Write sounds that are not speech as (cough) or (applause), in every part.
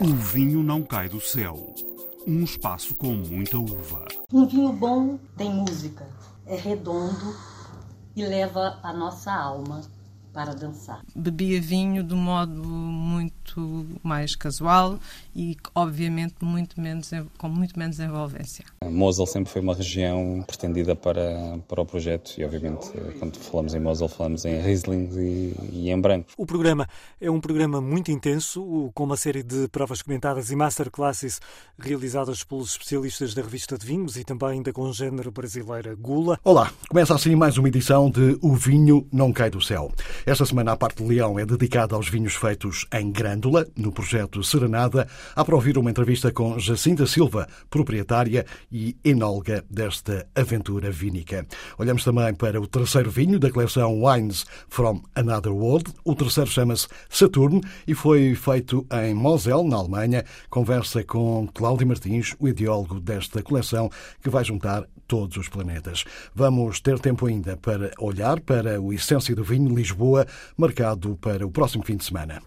O vinho não cai do céu. Um espaço com muita uva. Um vinho bom tem música, é redondo e leva a nossa alma para dançar. Bebia vinho de modo muito mais casual e, obviamente, muito menos, com muito menos envolvência. Mosel sempre foi uma região pretendida para, para o projeto e, obviamente, quando falamos em Mosel, falamos em Riesling e, e em branco. O programa é um programa muito intenso, com uma série de provas comentadas e masterclasses realizadas pelos especialistas da revista de vinhos e também da congênere brasileira Gula. Olá, começa assim mais uma edição de O Vinho Não Cai do Céu. Esta semana a parte de Leão é dedicada aos vinhos feitos em No projeto Serenada. Há para ouvir uma entrevista com Jacinta Silva, proprietária e enóloga desta aventura vínica. Olhamos também para o terceiro vinho da coleção Wines from Another World. O terceiro chama-se Saturn e foi feito em Mosel, na Alemanha. Conversa com Cláudio Martins, o ideólogo desta coleção, que vai juntar todos os planetas. Vamos ter tempo ainda para olhar para o Essência do Vinho Lisboa, marcado para o próximo fim de semana.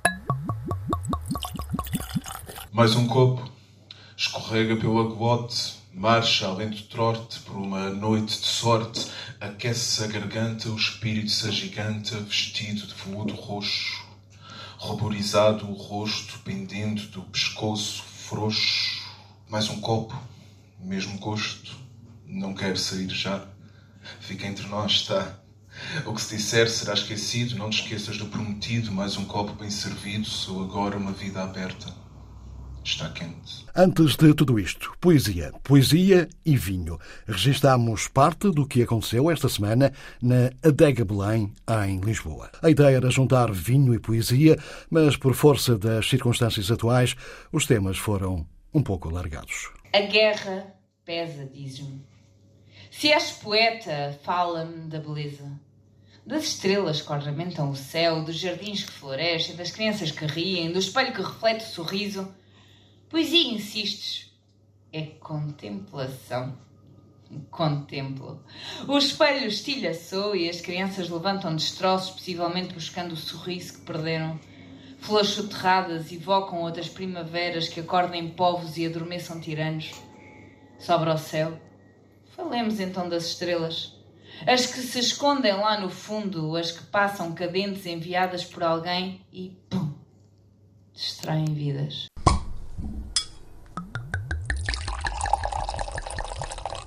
Mais um copo, escorrega pelo aguote, marcha além do trote por uma noite de sorte, aquece a garganta, o espírito se agiganta, vestido de veludo roxo, ruborizado o rosto pendendo do pescoço frouxo. Mais um copo, mesmo gosto, não quero sair já. Fica entre nós, está. O que se disser será esquecido, não te esqueças do prometido, mais um copo bem servido, sou agora uma vida aberta. Está quente. Antes de tudo isto, poesia. Poesia e vinho. Registamos parte do que aconteceu esta semana na Adega Belém, em Lisboa. A ideia era juntar vinho e poesia, mas por força das circunstâncias atuais, os temas foram um pouco alargados. A guerra pesa, diz-me. Se és poeta, fala-me da beleza. Das estrelas que ornamentam o céu, dos jardins que florescem, das crianças que riem, do espelho que reflete o sorriso. Poesia, insistes, é contemplação. Contemplo. O espelho estilhaçou e as crianças levantam destroços, possivelmente buscando o sorriso que perderam. Flores soterradas evocam outras primaveras que acordem povos e adormeçam tiranos. Sobra o céu. Falemos então das estrelas. As que se escondem lá no fundo, as que passam cadentes enviadas por alguém e pum! Distraem vidas.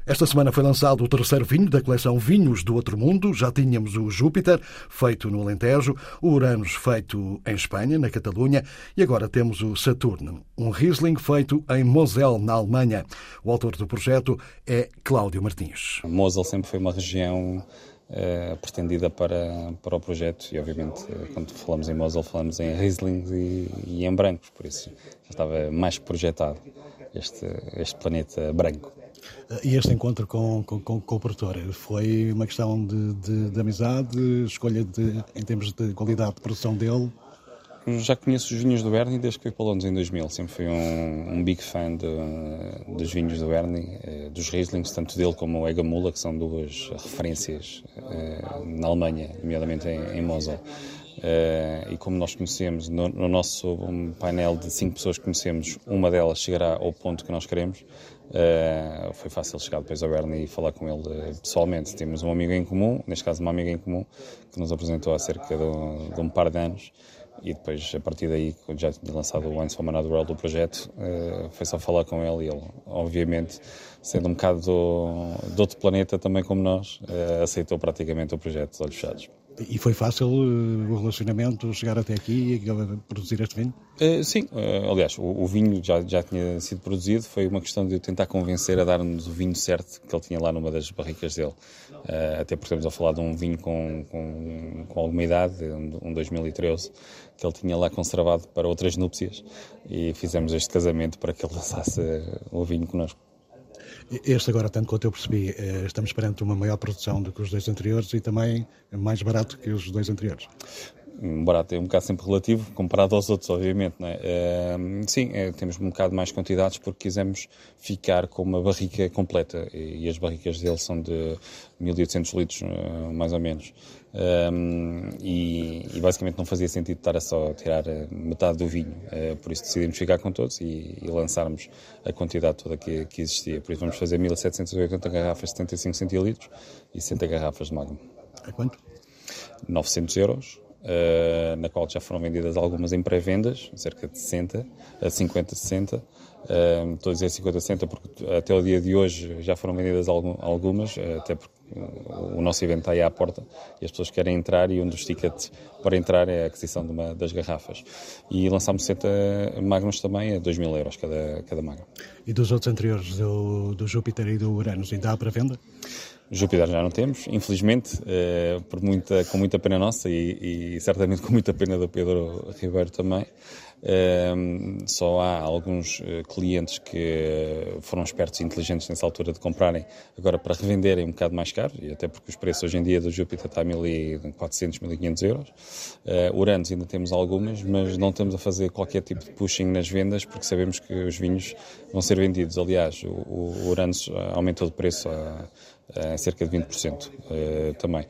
Esta semana foi lançado o terceiro vinho da coleção Vinhos do Outro Mundo. Já tínhamos o Júpiter, feito no Alentejo, o Uranus, feito em Espanha, na Catalunha, e agora temos o Saturno, um Riesling feito em Mosel, na Alemanha. O autor do projeto é Cláudio Martins. Mosel sempre foi uma região Uh, pretendida para, para o projeto e obviamente uh, quando falamos em Mosel falamos em Riesling e, e, em brancos, por isso já estava mais projetado este, este planeta branco. E este encontro com, com, com, com o produtor foi uma questão de, de, de amizade, escolha de, em termos de qualidade de produção dele? Já conheço os vinhos do Berni desde que fui para Londres em 2000. Sempre fui um, um big fan de, dos vinhos do Berni, eh, dos Rieslings, tanto dele como o Egamula, que são duas referências eh, na Alemanha, nomeadamente em, em Mosel. Uh, e como nós conhecemos, no, no, nosso um painel de cinco pessoas que conhecemos, uma delas chegará ao ponto que nós queremos. Uh, foi fácil chegar depois ao Bernie e falar com ele uh, pessoalmente. Temos um amigo em comum, neste caso uma amiga em comum, que nos apresentou há cerca de, de um par de anos. E depois, a partir daí, quando já tinha lançado o Once Another World do projeto, foi só falar com ele e ele, obviamente, sendo um bocado do, de outro planeta também como nós, aceitou praticamente o projeto de olhos fechados. E foi fácil uh, o relacionamento, chegar até aqui e produzir este vinho? Uh, sim, uh, aliás, o, o, vinho já, já tinha sido produzido, foi uma questão de eu tentar convencer a dar-nos o vinho certo que ele tinha lá numa das barricas dele. até porque estamos a falar de um vinho com, com, com alguma idade, um, um 2013, que ele tinha lá conservado para outras núpcias e fizemos este casamento para que ele (laughs) lançasse o vinho connosco. Este agora, tanto quanto eu percebi, eh, estamos perante uma maior produção do que os dois anteriores e também mais barato que os dois anteriores. embora até um bocado sempre relativo, comparado aos outros, obviamente. Não é? Uh, sim, é, temos um bocado mais quantidades porque quisemos ficar com uma barrica completa e, e as barricas dele são de 1800 litros, uh, mais ou menos. Um, e, e, basicamente não fazia sentido estar a só tirar metade do vinho, uh, por isso decidimos ficar com todos e, e lançarmos a quantidade toda que, que, existia. Por isso vamos fazer 1780 garrafas de 75 centilitros e 60 garrafas de Magnum. A quanto? 900 euros, uh, na qual já foram vendidas algumas em pré-vendas, cerca de 60, a 50, 60. Uh, estou a dizer 50, 60 porque até o dia de hoje já foram vendidas algumas, até porque o nosso evento está aí à porta e as pessoas querem entrar e um dos tickets para entrar é a aquisição de uma, das garrafas. E lançámos 60 Magnums também a 2 mil euros cada, cada Magnum. E dos outros anteriores, do, do Júpiter e do Uranus, ainda há para venda? Júpiter já não temos, infelizmente, eh, por muita, com muita pena nossa e, e, certamente com muita pena do Pedro Ribeiro também. Só há alguns eh, clientes que foram espertos e inteligentes nessa altura de comprarem agora para revenderem um bocado mais caro, e até porque os preços hoje em dia do Júpiter está a 1.400, 1.500 euros. Uh, Uranus ainda temos algumas, mas não estamos a fazer qualquer tipo de pushing nas vendas porque sabemos que os vinhos vão ser vendidos. Aliás, o, o Uranus aumentou de preço a em cerca de 20% uh, também.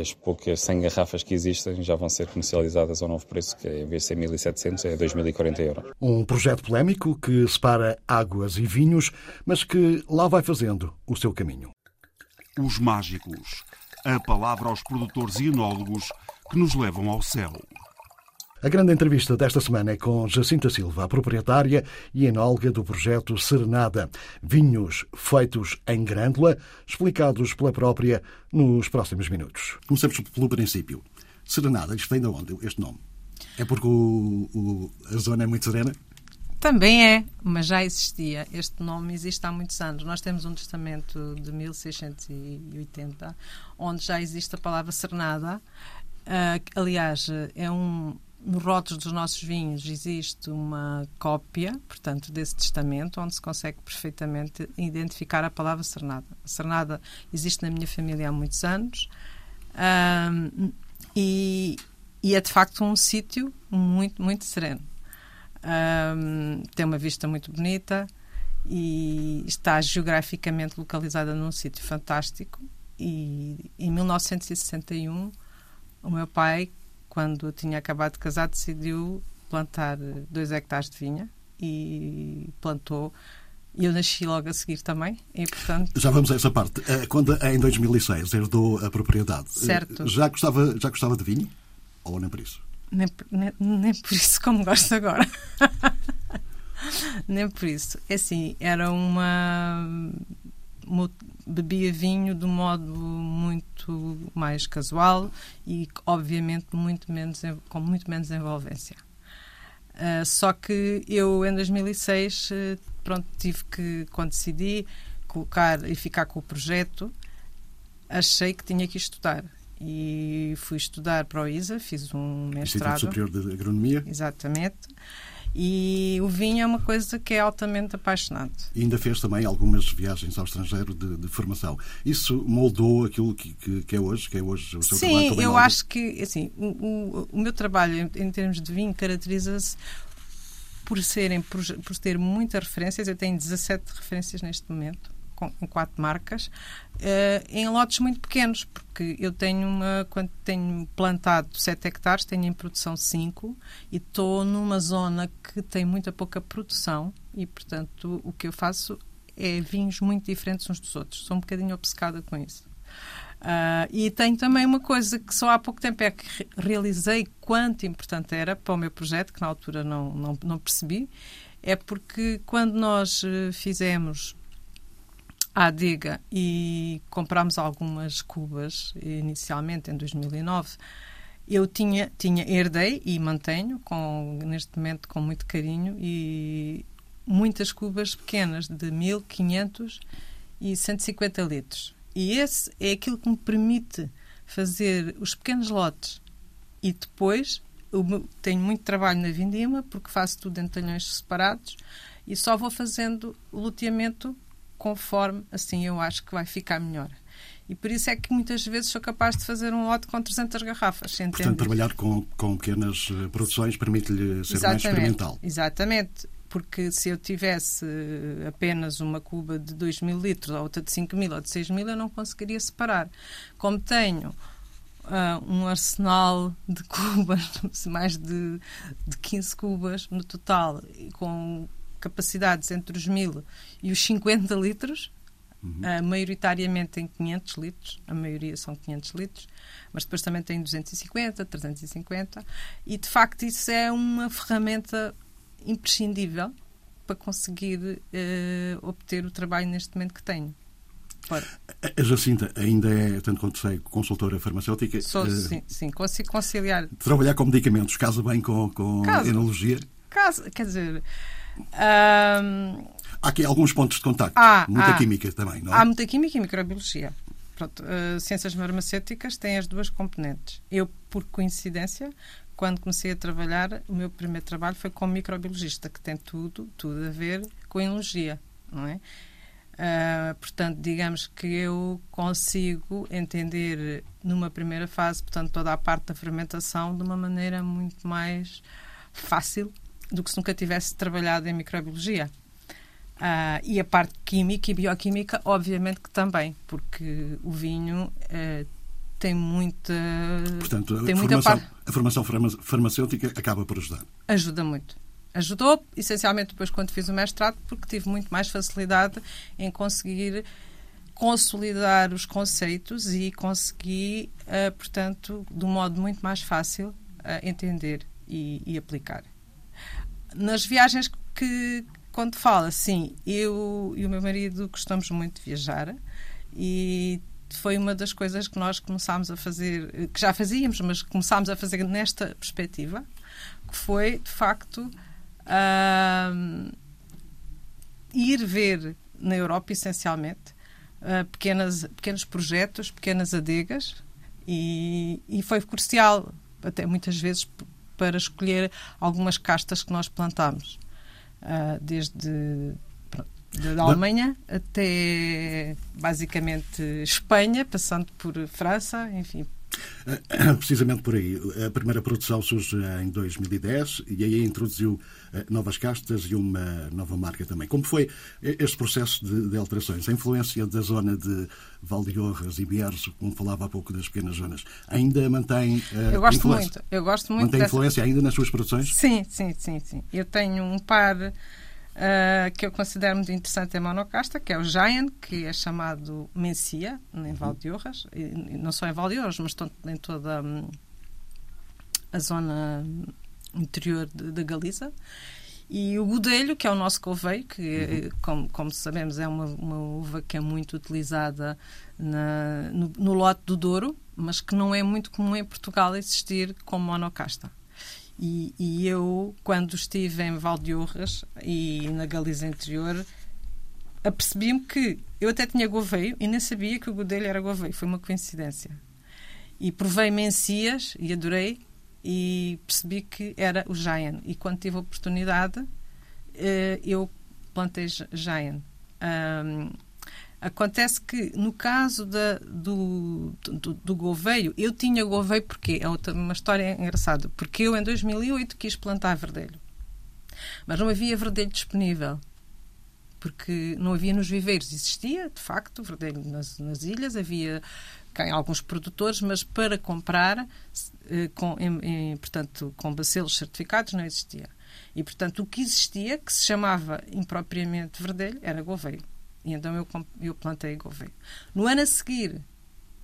As poucas 100 garrafas que existem já vão ser comercializadas ao novo preço, que em vez de ser 1.700 é 2.040 euros. Um projeto polémico que separa águas e vinhos, mas que lá vai fazendo o seu caminho. Os mágicos. A palavra aos produtores e enólogos que nos levam ao céu. A grande entrevista desta semana é com Jacinta Silva, a proprietária e enóloga do projeto Serenada. Vinhos feitos em grândula, explicados pela própria nos próximos minutos. Começamos pelo princípio. Serenada, isto vem de onde, este nome? É porque o, o, a zona é muito serena? Também é, mas já existia. Este nome existe há muitos anos. Nós temos um testamento de 1680, onde já existe a palavra serenada. Uh, aliás, é um, nos rótulos dos nossos vinhos existe uma cópia, portanto, desse testamento, onde se consegue perfeitamente identificar a palavra Cernada. A Cernada existe na minha família há muitos anos um, e, e, é de facto um sítio muito, muito sereno. Um, tem uma vista muito bonita e está geograficamente localizada num sítio fantástico. E em 1961, o meu pai quando tinha acabado de casar, decidiu plantar dois hectares de vinha e plantou. E eu nasci logo a seguir também, e portanto... Já vamos a essa parte. Eh, quando em 2006 herdou a propriedade, eh, certo. já gostava, já gostava de vinho? Ou nem por isso? Nem, nem, nem por isso como gosto agora. (laughs) nem por isso. É assim, era uma bebia vinho de um modo muito mais casual e, obviamente, muito menos, com muito menos envolvência. Uh, só que eu, em 2006, uh, ah, pronto, tive que, quando decidi colocar e ficar com o projeto, achei que tinha que estudar. E fui estudar para o ISA, fiz um mestrado. Instituto Superior de Agronomia. Exatamente. E o vinho é uma coisa que é altamente apaixonante. E ainda fez também algumas viagens ao estrangeiro de, de formação. Isso moldou aquilo que, que, que, é hoje, que é hoje o seu Sim, trabalho? Sim, eu acho que assim, o, o, o meu trabalho em, em termos de vinho caracteriza-se por serem por, por ter muitas referências. Eu tenho 17 referências neste momento com, com quatro marcas, uh, em lotes muito pequenos, porque eu tenho uma, quando tenho plantado 7 hectares, tenho em produção 5 e estou numa zona que tem muita pouca produção e, portanto, o que eu faço é vinhos muito diferentes uns dos outros. Sou um bocadinho obcecada com isso. Uh, e tenho também uma coisa que só há pouco tempo é que realizei quanto importante era para o meu projeto, que na altura não, não, não percebi, é porque quando nós eh, fizemos à adega e comprámos algumas cubas inicialmente em 2009. Eu tinha, tinha herdei e mantenho com, neste momento com muito carinho e muitas cubas pequenas de 1500 e 150 litros. E esse é aquilo que me permite fazer os pequenos lotes e depois tenho muito trabalho na vindima porque faço tudo em talhões separados e só vou fazendo loteamento conforme assim eu acho que vai ficar melhor. E por isso é que muitas vezes sou capaz de fazer um lote com 300 garrafas. Portanto, trabalhar com, com pequenas eh, produções permite-lhe ser exatamente, mais experimental. Exatamente. Porque se eu tivesse apenas uma cuba de 2 mil litros, ou outra de 5 mil, ou de 6 mil, eu não conseguiria separar. Como tenho uh, um arsenal de (laughs) cubas, mais de, de 15 cubas no total, com capacidades entre os 1000 e os 50 litros, uhum. uh, maioritariamente em 500 litros, a maioria são 500 litros, mas depois também tem 250, 350, e de facto isso é uma ferramenta imprescindível para conseguir uh, obter o trabalho neste momento que tenho. A Jacinta ainda é, tanto quanto sei, consultora farmacêutica. Sou, uh, sim, sim, consigo conciliar. Trabalhar com medicamentos casa bem com, com casa, enologia? Casa, quer dizer. Um, há aqui alguns pontos de contacto. Há, muita há, química também, não é? Há muita química e microbiologia. Pronto, uh, ciências farmacêuticas têm as duas componentes. Eu, por coincidência, quando comecei a trabalhar, o meu primeiro trabalho foi como microbiologista, que tem tudo, tudo a ver com enologia, não é? Uh, portanto, digamos que eu consigo entender numa primeira fase, portanto, toda a parte da fermentação de uma maneira muito mais fácil do que se nunca tivesse trabalhado em microbiologia. Uh, e a parte química e bioquímica, obviamente que também, porque o vinho uh, tem muita. Portanto, tem a, muita formação, a formação farmacêutica acaba por ajudar. Ajuda muito ajudou, essencialmente depois quando fiz o mestrado, porque tive muito mais facilidade em conseguir consolidar os conceitos e consegui, uh, portanto, de um modo muito mais fácil, uh, entender e, e, aplicar. Nas viagens que, quando fala, sim, eu e o meu marido gostamos muito de viajar e foi uma das coisas que nós começámos a fazer, que já fazíamos, mas começámos a fazer nesta perspectiva, que foi, de facto, uh, ir ver na Europa, essencialmente, uh, pequenas, pequenos projetos, pequenas adegas, e, e foi crucial, até muitas vezes, para escolher algumas castas que nós plantámos. Uh, desde da Alemanha até basicamente Espanha, passando por França, enfim, (coughs) Precisamente por aí. A primeira produção surge em 2010 e aí introduziu eh, novas castas e uma nova marca também. Como foi este processo de, de alterações? A influência da zona de Valdeorras e Bierzo, como falava há pouco das pequenas zonas, ainda mantém uh, Eu gosto influência? muito. Eu gosto muito mantém dessa... influência ainda nas suas produções? Sim, sim, sim, sim. Eu tenho um par uh, que eu considero muito interessante em monocasta, que é o Giant, que é chamado Mencia, em Valdeorras, e, não só em Valdeorras, mas em toda um, a zona interior da Galiza. E o Godelho, que é o nosso couveio, que, uhum. como, como, sabemos, é uma, uma, uva que é muito utilizada na, no, no, lote do Douro, mas que não é muito comum em Portugal existir como monocasta. E, e eu, quando estive em Valdeorras e na Galiza Interior, apercebi-me que eu até tinha goveio e nem sabia que o godelho era goveio. Foi uma coincidência. E provei mencias e adorei e percebi que era o Giant. E quando tive a oportunidade, eh, eu plantei Giant. Acontece que, no caso da, do, do, do Gouveio, eu tinha Gouveio porque é outra, uma história engraçada. Porque eu, em 2008, quis plantar verdelho. Mas não havia verdelho disponível. Porque não havia nos viveiros. Existia, de facto, verdelho nas, nas ilhas, havia em alguns produtores, mas para comprar, eh, com, em, em, portanto, com bacelos certificados, não existia. E, portanto, o que existia, que se chamava impropriamente verdelho, era Gouveio. E então eu, eu plantei Gouveia. No ano a seguir,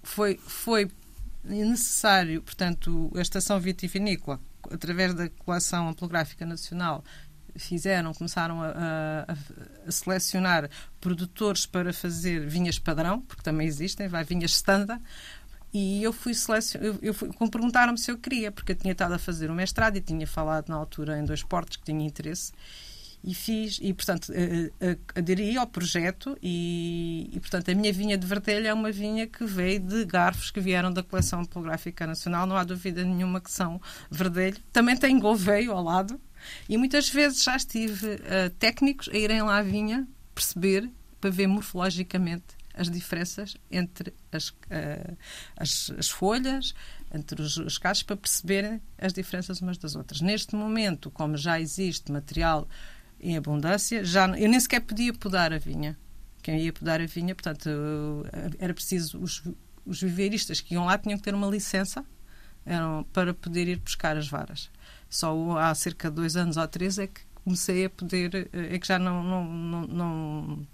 foi, foi necessário, portanto, a Estação Vitivinícola, através da Coleção Ampelográfica Nacional, fizeram, começaram a, a, a, selecionar produtores para fazer vinhas padrão, porque também existem, vai vinhas standard, e eu fui selecionar, eu, perguntaram-me se eu queria, porque eu tinha estado a fazer o mestrado e tinha falado na altura em dois portos que tinha interesse, e fiz, e portanto aderi ao projeto e, e, portanto a minha vinha de verdelho é uma vinha que veio de garfos que vieram da coleção polográfica nacional, não há dúvida nenhuma que são verdelho. Também tem golveio ao lado e muitas vezes já estive uh, técnicos a irem lá à vinha perceber, para ver morfologicamente as diferenças entre as, uh, as, as, folhas, entre os, os para perceberem as diferenças umas das outras. Neste momento, como já existe material em abundância, já, eu nem sequer podia podar a vinha. Quem ia podar a vinha, portanto, era preciso os, os viveiristas que iam lá tinham que ter uma licença eram, para poder ir buscar as varas. Só há cerca de dois anos ou três é que comecei a poder, é que já não, não, não, não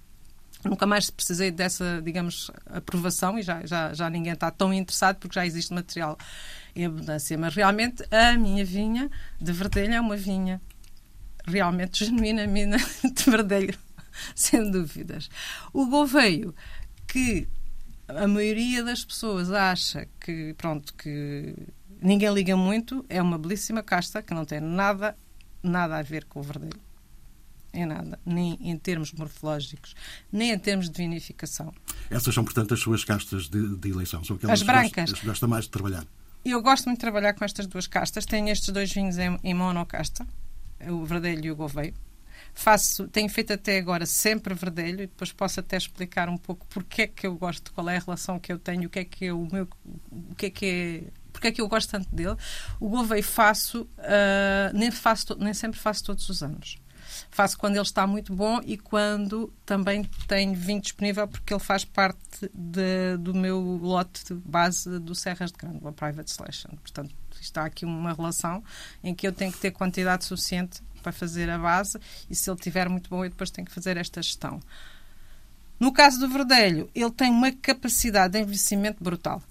nunca mais precisei dessa, digamos, aprovação e já, já, já ninguém está tão interessado porque já existe material em abundância. Mas realmente a minha vinha de verdelho é uma vinha realmente genuína mina (laughs) de verdelho, sem dúvidas. O Gouveio, que a maioria das pessoas acha que, pronto, que ninguém liga muito, é uma belíssima casta que não tem nada, nada a ver com o verdelho em nada, nem em termos morfológicos, nem em termos de vinificação. Essas são, portanto, as suas castas de, de eleição? São aquelas as brancas. que gosta mais de trabalhar? Eu gosto muito de trabalhar com estas duas castas. Tenho estes dois vinhos em, em monocasta, o verdelho e o gouveio. Faço, tenho feito até agora sempre verdelho e depois posso até explicar um pouco porque é que eu gosto, qual é a relação que eu tenho, o que é que é o meu, o que é que é porque é que eu gosto tanto dele. O Gouveia faço, uh, nem, faço, nem sempre faço todos os anos. Faço quando ele está muito bom e quando também tenho vinho disponível, porque ele faz parte de, do meu lote de base do Serras de Grândola Private Selection. Portanto, está aqui uma relação em que eu tenho que ter quantidade suficiente para fazer a base e se ele estiver muito bom, eu depois tenho que fazer esta gestão. No caso do verdelho, ele tem uma capacidade de envelhecimento brutal.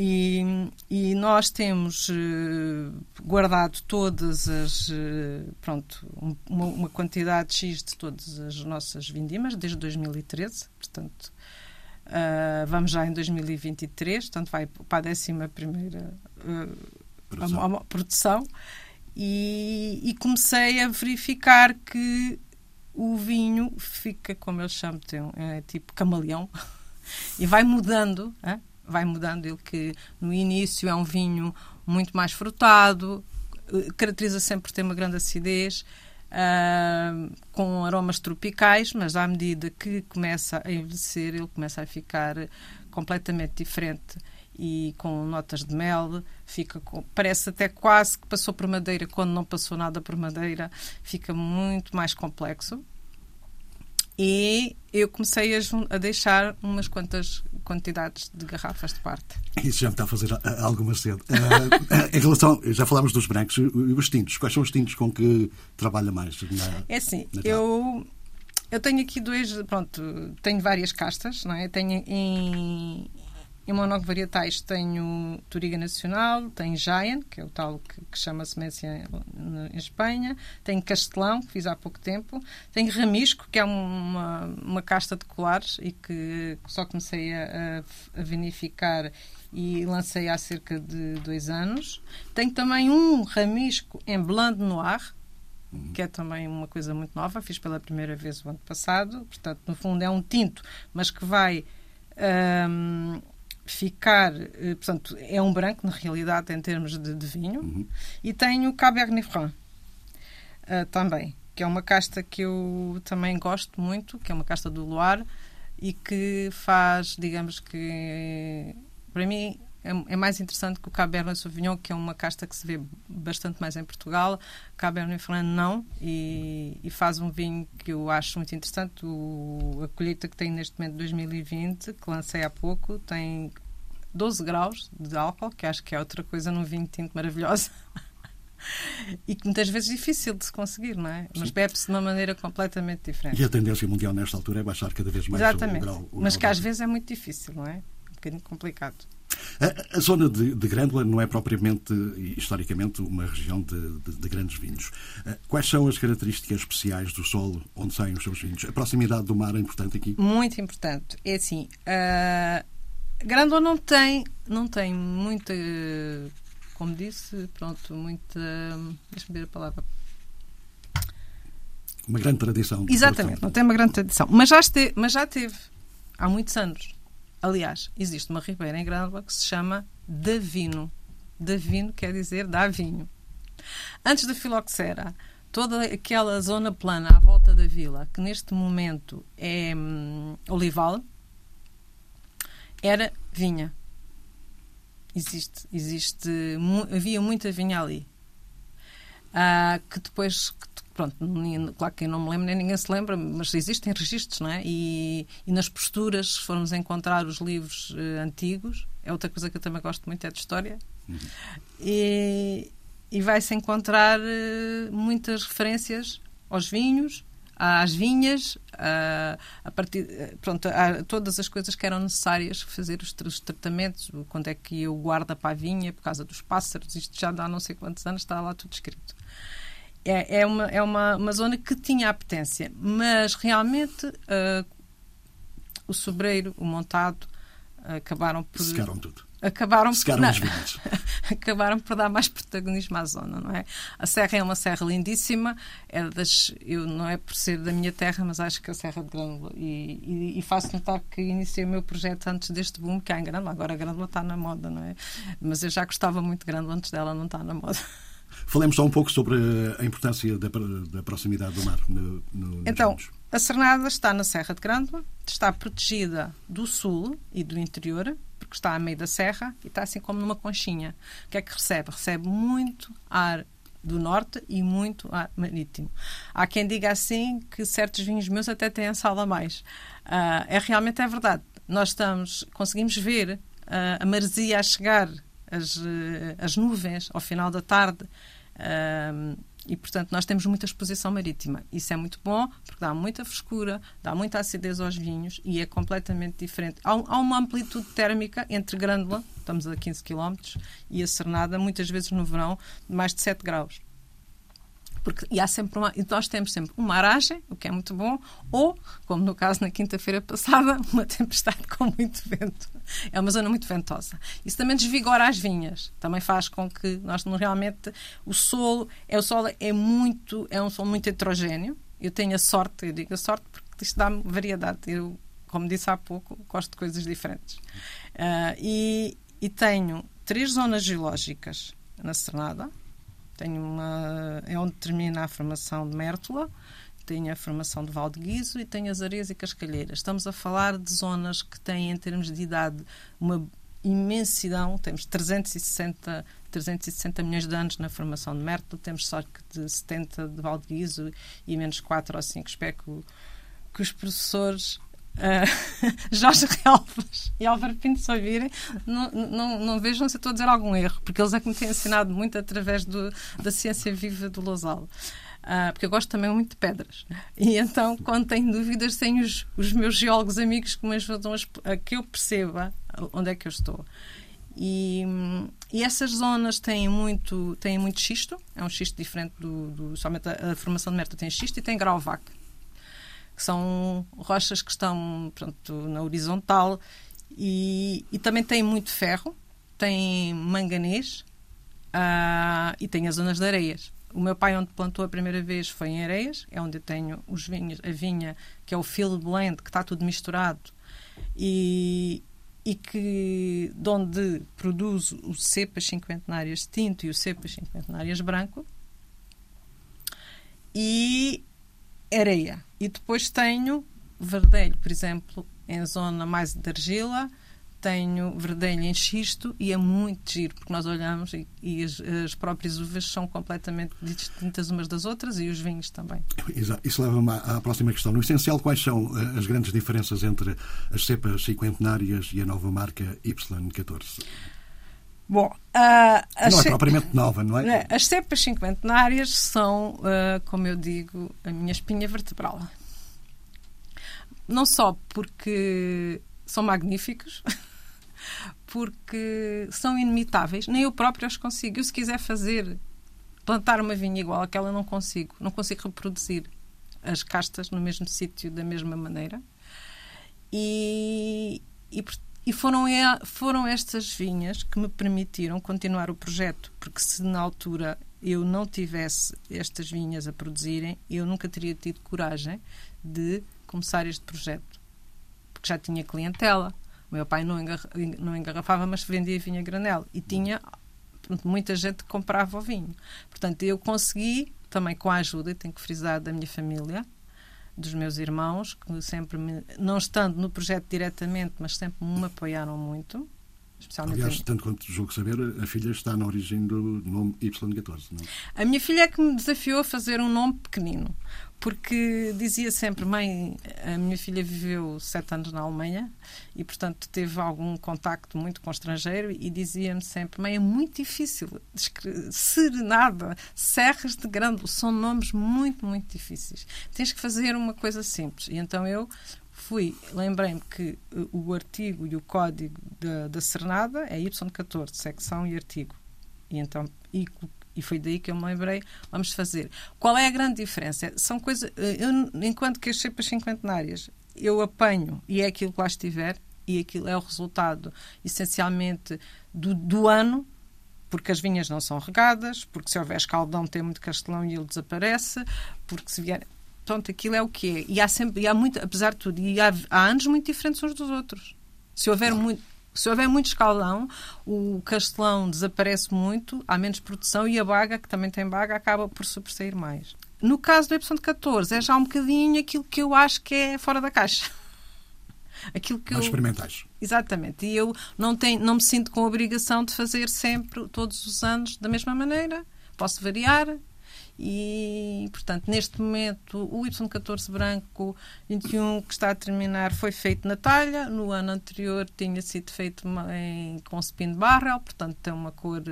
E, e nós temos uh, guardado todas as. Uh, pronto, uma, uma, quantidade X de todas as nossas vindimas desde 2013, portanto. Uh, vamos já em 2023, portanto vai para a 11 primeira produção. A, a, a produção e, e, comecei a verificar que o vinho fica, como eu chamo, tem, é tipo camaleão (laughs) e vai mudando. Hein? vai mudando. Ele que no início é um vinho muito mais frutado, eh, caracteriza sempre por ter uma grande acidez, uh, com aromas tropicais, mas à medida que começa a envelhecer, ele começa a ficar completamente diferente e com notas de mel, fica com, parece até quase que passou por madeira quando não passou nada por madeira, fica muito mais complexo. E eu comecei a, a deixar umas quantas quantidades de garrafas de parte. Isso já me está a fazer alguma sede. Uh, em relação, já falámos dos brancos, os tintos. Quais são os tintos com que trabalha mais? Na, é assim, eu, eu tenho aqui dois, pronto, tenho várias castas, não é? Tenho em, em monólogo varietais tenho Turiga Nacional, tenho Giant, que é o tal que, que chama-se Messia em Espanha, tenho Castelão, que fiz há pouco tempo, tenho Ramisco, que é uma, uma casta de colares e que só comecei a, a vinificar e lancei há cerca de dois anos. Tenho também um Ramisco em Blanc Noir, que é também uma coisa muito nova, fiz pela primeira vez o ano passado, portanto, no fundo é um tinto, mas que vai... Um, ficar, eh, portanto, é um branco na realidade em termos de, de vinho, uhum. e tenho Cabernet Franc uh, também, que é uma casta que eu também gosto muito, que é uma casta do Loire e que faz, digamos que, para mim é, é mais interessante que o Cabernet Sauvignon, que é uma casta que se vê bastante mais em Portugal. Cabernet Franc não, e, e faz um vinho que eu acho muito interessante. O, a colheita que tem neste momento 2020, que lancei há pouco, tem 12 graus de álcool, que acho que é outra coisa num vinho tinto maravilhosa. (laughs) e que muitas vezes é difícil de se conseguir, não é? Mas bebe-se de uma maneira completamente diferente. E a tendência mundial nesta altura é baixar cada vez mais Exatamente. o grau. O Mas que às vezes é muito difícil, não é? Um bocadinho complicado. A, a zona de, de Grândola não é propriamente, historicamente, uma região de, de, de, grandes vinhos. Quais são as características especiais do solo onde saem os seus vinhos? A proximidade do mar é importante aqui? Muito importante. É assim, Grândola não tem, não tem muita, como disse, pronto, muita, deixa-me ver a palavra, uma grande tradição. Exatamente, não tem uma grande tradição. Mas já, esteve, mas já teve, há muitos anos. Aliás, existe uma ribeira em Grândola que se chama Davino. Davino quer dizer dá vinho. Antes da filoxera, toda aquela zona plana à volta da vila, que neste momento é hum, olival, era vinha. Existe, existe, havia muita vinha ali. Uh, que depois, pronto, claro que eu não me lembro, nem ninguém se lembra, mas existem registros, não é? E, e nas posturas, se formos encontrar os livros uh, antigos, é outra coisa que eu também gosto muito, é de história. Uhum. E, e vai-se encontrar uh, muitas referências aos vinhos, às vinhas, a, a partir, pronto, a, todas as coisas que eram necessárias fazer os, os, tratamentos, quando é que eu guarda para a vinha, por causa dos pássaros, isto já há não sei quantos anos, está lá tudo escrito. É, é, uma, é uma, uma zona que tinha apetência, mas realmente uh, o sobreiro, o montado, acabaram por. Secaram tudo acabaram por, não, (laughs) acabaram por dar mais protagonismo à zona, não é? A serra é uma serra lindíssima, é das, eu não é por ser da minha terra, mas acho que a Serra de Grândola e, e, e faço notar que iniciei o meu projeto antes deste boom que há em Grândola, agora a Grândola está na moda, não é? Mas eu já gostava muito de Grândola antes dela não estar na moda. Falemos só um pouco sobre a importância da, da proximidade do mar no, no, Então, a Cernada está na Serra de Grândola, está protegida do sul e do interior, porque está a meio da serra e está assim como numa conchinha. O que é que recebe? Recebe muito ar do norte e muito ar marítimo. Há quem diga assim que certos vinhos meus até têm sal a mais. Uh, é realmente é verdade. Nós estamos, conseguimos ver uh, a maresia a chegar, as, uh, as nuvens ao final da tarde. Uh, e, portanto, nós temos muita exposição marítima. Isso é muito bom, porque dá muita frescura, dá muita acidez aos vinhos e é completamente diferente. Há, há uma amplitude térmica entre Grândola, estamos a 15 km, e a Cernada, muitas vezes no verão, de mais de 7 graus. Porque, e há sempre uma, e nós temos sempre uma aragem, o que é muito bom, ou, como no caso na quinta-feira passada, (laughs) uma tempestade com muito vento. É uma zona muito ventosa. Isso também desvigora as vinhas. Também faz com que nós realmente o solo é o solo é muito é um solo muito heterogéneo. Eu tenho a sorte, eu digo a sorte porque isto dá-me variedade. Eu, como disse há pouco, gosto de coisas diferentes. Uh, e, e tenho três zonas geológicas na Cernada. Tenho uma é onde termina a formação de Mértola tem a formação de Guizo e tem as areias e cascalheiras. Estamos a falar de zonas que têm, em termos de idade, uma imensidão. Temos 360, 360 milhões de anos na formação de Mértola, temos só de 70 de Val de Guizo e menos 4 ou 5. Espero que, que os professores uh, (laughs) Jorge Relvas e Álvaro Pinto se ouvirem, não, não, não vejam se eu estou a dizer algum erro, porque eles é que me têm ensinado muito através do, da ciência viva do Lousal. Uh, porque eu gosto também muito de pedras. E então, quando tenho dúvidas, tenho os, os meus geólogos amigos que me ajudam a, a, que eu perceba onde é que eu estou. E, e, essas zonas têm muito, têm muito xisto, é um xisto diferente do. do somente a, a, formação de Merta tem xisto e tem grauvac, que são rochas que estão pronto, na horizontal e, e também tem muito ferro, tem manganês uh, e tem as zonas de areias. O meu pai, onde plantou a primeira vez, foi em Areias, é onde eu tenho os vinhos, a vinha, que é o field blend, que está tudo misturado, e, e que, de onde produzo o cepas cinquentenárias tinto e o cepas cinquentenárias branco, e areia. E depois tenho verdelho, por exemplo, em zona mais de argila, tenho verdelho em xisto e é muito giro, porque nós olhamos e, e as, as, próprias uvas são completamente distintas umas das outras e os vinhos também. Exato. Isso leva-me à, próxima questão. No essencial, quais são eh, as grandes diferenças entre as cepas cinquentenárias e a nova marca Y14? Bom, uh, não é propriamente nova, não é? As cepas cinquentenárias são, uh, como eu digo, a minha espinha vertebral. Não só porque são magníficos, (laughs) porque são inimitáveis. Nem eu próprio os consigo. Eu, se quiser fazer, plantar uma vinha igual àquela, não consigo. Não consigo reproduzir as castas no mesmo sítio da mesma maneira. E, e, e foram, foram estas vinhas que me permitiram continuar o projeto, porque se na altura eu não tivesse estas vinhas a produzirem, eu nunca teria tido coragem de começar este projeto, porque já tinha clientela, o meu pai não, não engarrafava, mas vendia vinho a granel. E tinha muita gente que comprava o vinho. Portanto, eu consegui, também com a ajuda, e tenho que frisar, da minha família, dos meus irmãos, que sempre me, não estando no projeto diretamente, mas sempre me apoiaram muito. Especialmente Aliás, tanto quanto julgo saber, a filha está na origem do nome Y14. Não? É? A minha filha é que me desafiou a fazer um nome pequenino, porque dizia sempre, mãe, a minha filha viveu sete anos na Alemanha e, portanto, teve algum contacto muito com o estrangeiro e dizia-me sempre, mãe, é muito difícil, Serenada, Serras de Grândola, são nomes muito, muito difíceis. Tens que fazer uma coisa simples. E então eu fui, lembrei-me que uh, o artigo e o código da, da Cernada é Y14, secção e artigo. E então, e, e foi daí que eu me lembrei, vamos fazer. Qual é a grande diferença? São coisas, uh, eu, enquanto que as cepas cinquentenárias, eu apanho e é aquilo que lá estiver, e aquilo é o resultado, essencialmente, do, do ano, porque as vinhas não são regadas, porque se houver escaldão tem muito castelão e ele desaparece, porque se vier pronto, aquilo é o que é. E há sempre, e há muito, apesar de tudo, e há, há anos muito diferentes uns dos outros. Se houver muito. Se houver muito escaldão, o castelão desaparece muito, há menos produção e a baga, que também tem baga, acaba por sobressair mais. No caso do Y14, é já um bocadinho aquilo que eu acho que é fora da caixa. (laughs) Aquilo que Mais eu... experimentais. Exatamente. E eu não, tenho, não me sinto com a obrigação de fazer sempre, todos os anos, da mesma maneira. Posso variar, e, portanto, neste momento, o Y14 branco 21 que está a terminar foi feito na talha. No ano anterior tinha sido feito em, com spin barrel, portanto, tem uma cor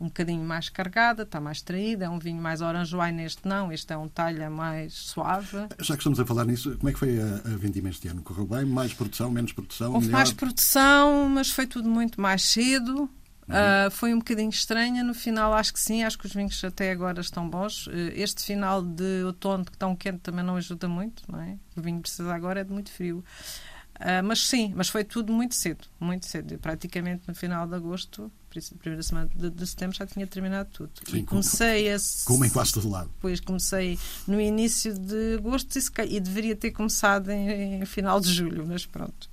um bocadinho mais carregada, está mais traída, é um vinho mais oranjoai neste não, este é um talha mais suave. Já que estamos a falar nisso, como é que foi a, a vindima este ano? Correu bem? Mais produção, menos produção? Houve melhor? mais produção, mas foi tudo muito mais cedo. Uh, foi um bocadinho estranha. No final, acho que sim. Acho que os vinhos até agora estão bons. Uh, este final de outono, que tão quente, também não ajuda muito. Não é? O vinho precisa agora é de muito frio. Uh, mas sim, mas foi tudo muito cedo. Muito cedo. Praticamente no final de agosto, primeira semana de, de setembro, já tinha terminado tudo. Sim, e comecei a. Como em quase todo lado. Pois comecei no início de agosto e, e deveria ter começado em, em final de julho, mas pronto.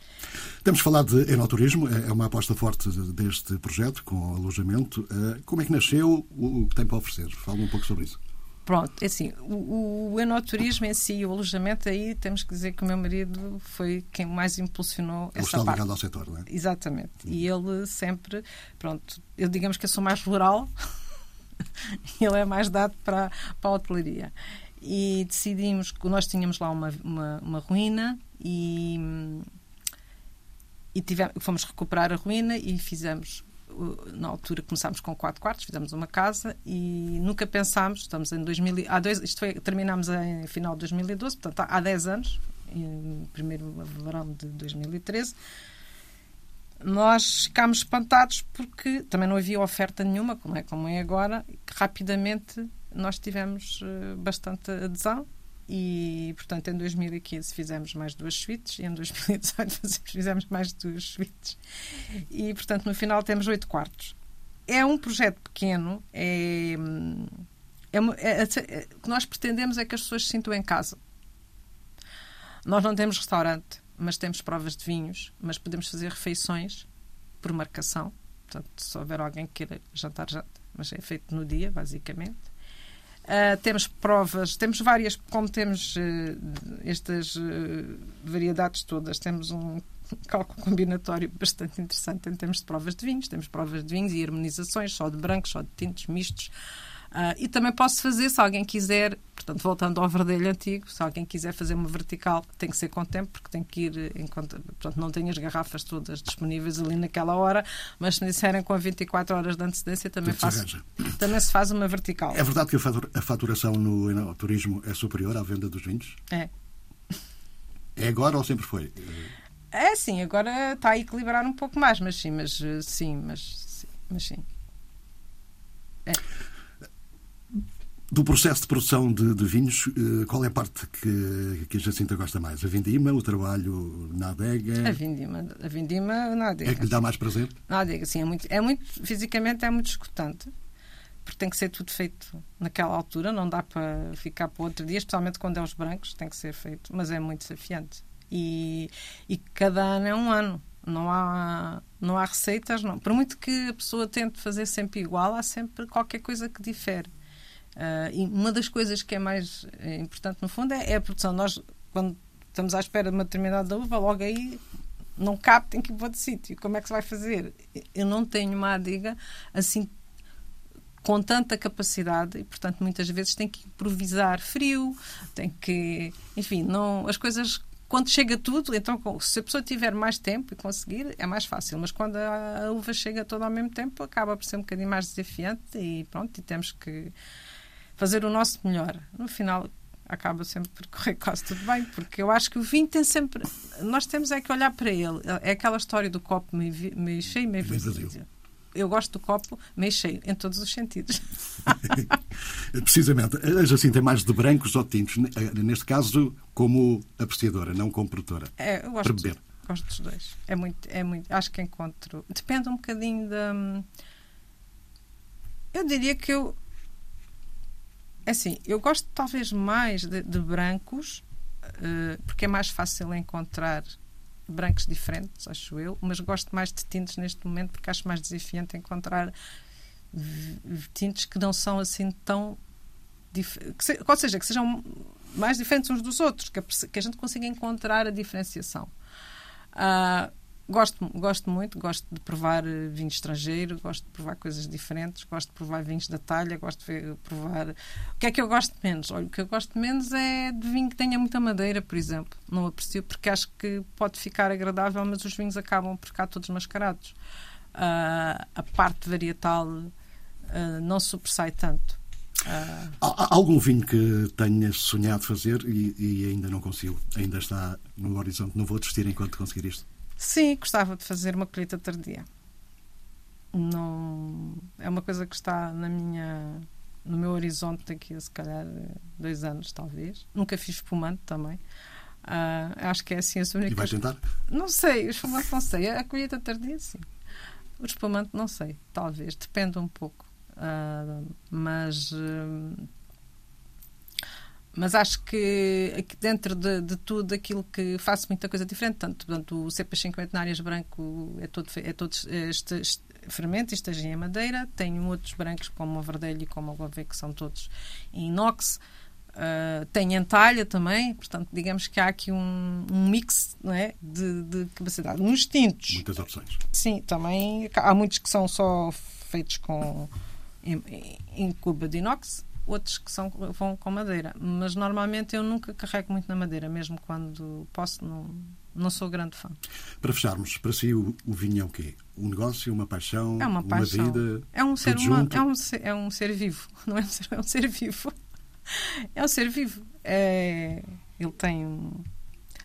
Temos falado de enoturismo, é, é uma aposta forte deste projeto com alojamento. Eh, como é que nasceu? O que tem para oferecer? Fala um pouco sobre isso. Pronto, é assim, o, o enoturismo em si, o alojamento, aí temos que dizer que o meu marido foi quem mais impulsionou ele essa está parte. ligado ao setor, não é? Exatamente. E ele sempre, pronto, eu digamos que eu sou mais rural, (laughs) ele é mais dado para, para a hotelaria. E decidimos que nós tínhamos lá uma, uma, uma ruína e e tivemos, fomos recuperar a ruína e fizemos na altura começámos com quatro quartos, fizemos uma casa e nunca pensámos, estamos em 2000, há dois, isto foi, terminámos em final de 2012, portanto há 10 anos, em primeiro verão de 2013, nós ficámos espantados porque também não havia oferta nenhuma, como é como é agora, rapidamente nós tivemos eh, bastante adesão e, portanto, em 2015 fizemos mais duas suítes e em 2018 (laughs) fizemos mais duas suítes. E, portanto, no final temos oito quartos. É um projeto pequeno, é, é, é, é, o que nós pretendemos é que as pessoas se sintam em casa. Nós não temos restaurante, mas temos provas de vinhos, mas podemos fazer refeições por marcação. Portanto, se houver alguém que queira jantar, janta. Mas é feito no dia, basicamente. Uh, temos provas, temos várias, como temos uh, estas uh, variedades todas, temos um (laughs) cálculo combinatório bastante interessante em termos de provas de vinhos. Temos provas de vinhos e harmonizações, só de brancos, só de tintos mistos. Uh, e também posso fazer, se alguém quiser, portanto, voltando ao verdelho antigo, se alguém quiser fazer uma vertical, tem que ser com tempo, porque tem que ir em conta. Portanto, não tenho as garrafas todas disponíveis ali naquela hora, mas se me disserem com 24 horas de antecedência, também, faço, também se faz uma vertical. É verdade que a faturação no turismo é superior à venda dos vinhos? É. É agora ou sempre foi? É sim, agora está a equilibrar um pouco mais, mas sim, mas sim, mas, mas sim. É. Do processo de produção de, de, vinhos, eh, qual é a parte que, que a Jacinta gosta mais? A vindima, o trabalho na adega? A vindima, a vindima na adega. É que lhe dá mais prazer? Na adega, sim. É muito, é muito, fisicamente é muito escutante, porque tem que ser tudo feito naquela altura, não dá para ficar para outro dia, especialmente quando é os brancos, tem que ser feito, mas é muito desafiante. E, e cada ano é um ano. Não há, não há receitas, não. Por muito que a pessoa tente fazer sempre igual, há sempre qualquer coisa que difere. Uh, e uma das coisas que é mais eh, importante, no fundo, é, é, a produção. Nós quando estamos à espera de uma determinada uva, logo aí não cabe, tem que ir para outro sítio. Como é que se vai fazer? Eu não tenho uma adega assim com tanta capacidade e, portanto, muitas vezes tem que improvisar frio, tem que, enfim, não, as coisas quando chega tudo, então se a pessoa tiver mais tempo e conseguir, é mais fácil. Mas quando a uva chega toda ao mesmo tempo, acaba por ser um bocadinho mais desafiante e pronto, e temos que fazer o nosso melhor. No final, acaba sempre por correr quase tudo bem, porque eu acho que o vinho tem sempre. Nós temos é que olhar para ele. É aquela história do copo meio, meio cheio, meio vazio eu gosto do copo meio cheio, em todos os sentidos. (laughs) Precisamente. A Jacinta é mais de brancos ou tintos? Neste caso, como apreciadora, não como produtora. É, eu gosto, beber. gosto dos dois. É muito, é muito. Acho que encontro. Depende um bocadinho da. Eu diria que eu. É assim, eu gosto talvez mais de, de brancos, uh, porque é mais fácil encontrar brancos diferentes, acho eu, mas gosto mais de tintos neste momento porque acho mais desafiante encontrar tintos que não são assim tão. Que se, ou seja, que sejam mais diferentes uns dos outros, que a, que a gente consiga encontrar a diferenciação. Uh, Gosto, gosto muito, gosto de provar eh, vinho estrangeiro, gosto de provar coisas diferentes, gosto de provar vinhos da talha, gosto de provar. O que é que eu gosto menos? Olha, o que eu gosto menos é de vinho que tenha muita madeira, por exemplo. Não aprecio porque acho que pode ficar agradável, mas os vinhos acabam por ficar todos mascarados. Uh, a parte varietal uh, não sobressai tanto. Uh... Há algum vinho que tenha sonhado fazer e, e ainda não consigo? Ainda está no horizonte? Não vou desistir enquanto conseguir isto? Sim, gostava de fazer uma colheita tardia. Não, é uma coisa que está na minha, no meu horizonte daqui a se calhar dois anos, talvez. Nunca fiz espumante também. Uh, acho que é assim a sua única. E vai tentar? Não sei, o espumante não sei. A colheita tardia, sim. O espumante não sei, talvez. Depende um pouco. Uh, mas. Uh, mas acho que dentro de, de, tudo aquilo que faço muita coisa diferente, tanto portanto, o cepas cinquentenárias branco é todo, é todo este, este fermento, estagia em madeira, tenho outros brancos como o verdelho e como o gouvet que são todos em inox, uh, tenho entalha também, portanto digamos que há aqui um, um mix não é, de, de capacidade. Nos tintos... Muitas opções. Sim, também há muitos que são só feitos com em, em cuba de inox, outros que são, vão com madeira. Mas normalmente eu nunca carrego muito na madeira, mesmo quando posso, não, não sou grande fã. Para fecharmos, para si o, o vinho é o quê? Um negócio, uma paixão, é uma, paixão. uma vida? É um ser humano, é um ser, é um ser vivo, (laughs) não é um ser, é um ser vivo. É um ser vivo. É, ele tem um.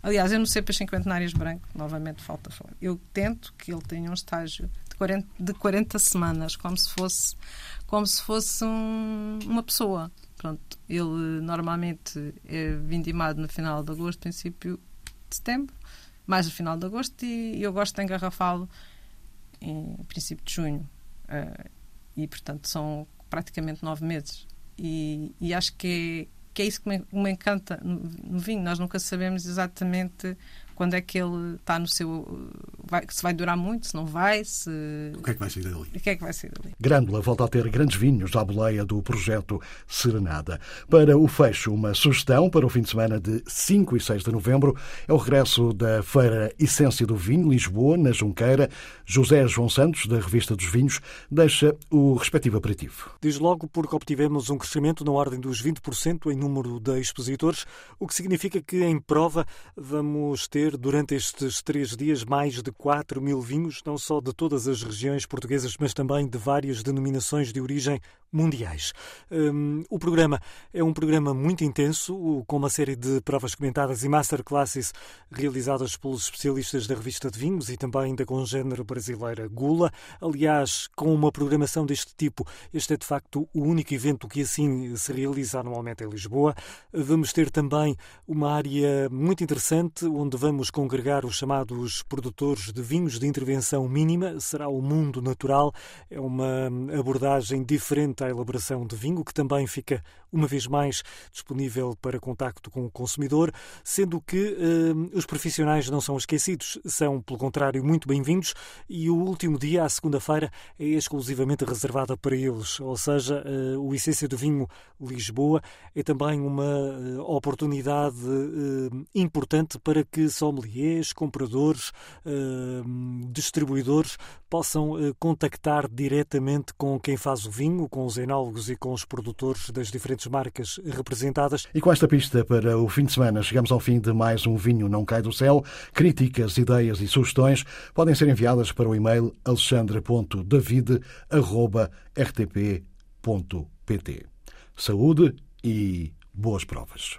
Aliás, eu não sei para cinquentenários branco, novamente falta falar. Eu tento que ele tenha um estágio de 40, de 40 semanas, como se fosse como se fosse um, uma pessoa. Pronto, ele normalmente é vindimado no final de agosto, princípio de setembro, mais no final de agosto, e eu gosto de engarrafá-lo em princípio de junho. Uh, e, portanto, são praticamente nove meses. E, e acho que é, que é isso que me, me encanta no, no, vinho. Nós nunca sabemos exatamente quando é que ele está no seu. Vai, se vai durar muito, se não vai, se. O que é que vai sair dali? O que é que vai sair dali? Grândola volta a ter grandes vinhos à boleia do projeto Serenada. Para o fecho, uma sugestão para o fim de semana de 5 e 6 de novembro é o regresso da Feira Essência do Vinho, Lisboa, na Junqueira. José João Santos, da Revista dos Vinhos, deixa o respectivo aperitivo. Diz logo porque obtivemos um crescimento na ordem dos 20% em número de expositores, o que significa que em prova vamos ter durante estes três dias mais de 4 mil vinhos, não só de todas as regiões portuguesas, mas também de várias denominações de origem mundiais. Um, o programa é um programa muito intenso, com uma série de provas comentadas e masterclasses realizadas pelos especialistas da revista de vinhos e também da congênero brasileira Gula. Aliás, com uma programação deste tipo, este é de facto o único evento que assim se realiza anualmente em Lisboa. Vamos ter também uma área muito interessante onde vamos congregar os chamados produtores de vinhos de intervenção mínima. Será o mundo natural. É uma abordagem diferente à elaboração de vinho, que também fica uma vez mais disponível para contacto com o consumidor, sendo que eh, os profissionais não são esquecidos, são, pelo contrário, muito bem-vindos e o último dia, a segunda-feira, é exclusivamente reservada para eles, ou seja, eh, o Essência do Vinho Lisboa é também uma eh, oportunidade eh, importante para que sommeliers, compradores, eh, distribuidores possam eh, contactar diretamente com quem faz o vinho, com os enólogos e com os produtores das diferentes marcas representadas. E com esta pista para o fim de semana, chegamos ao fim de mais um Vinho Não Cai do Céu. Críticas, ideias e sugestões podem ser enviadas para o e-mail alexandre.david.rtp.pt. Saúde e boas provas.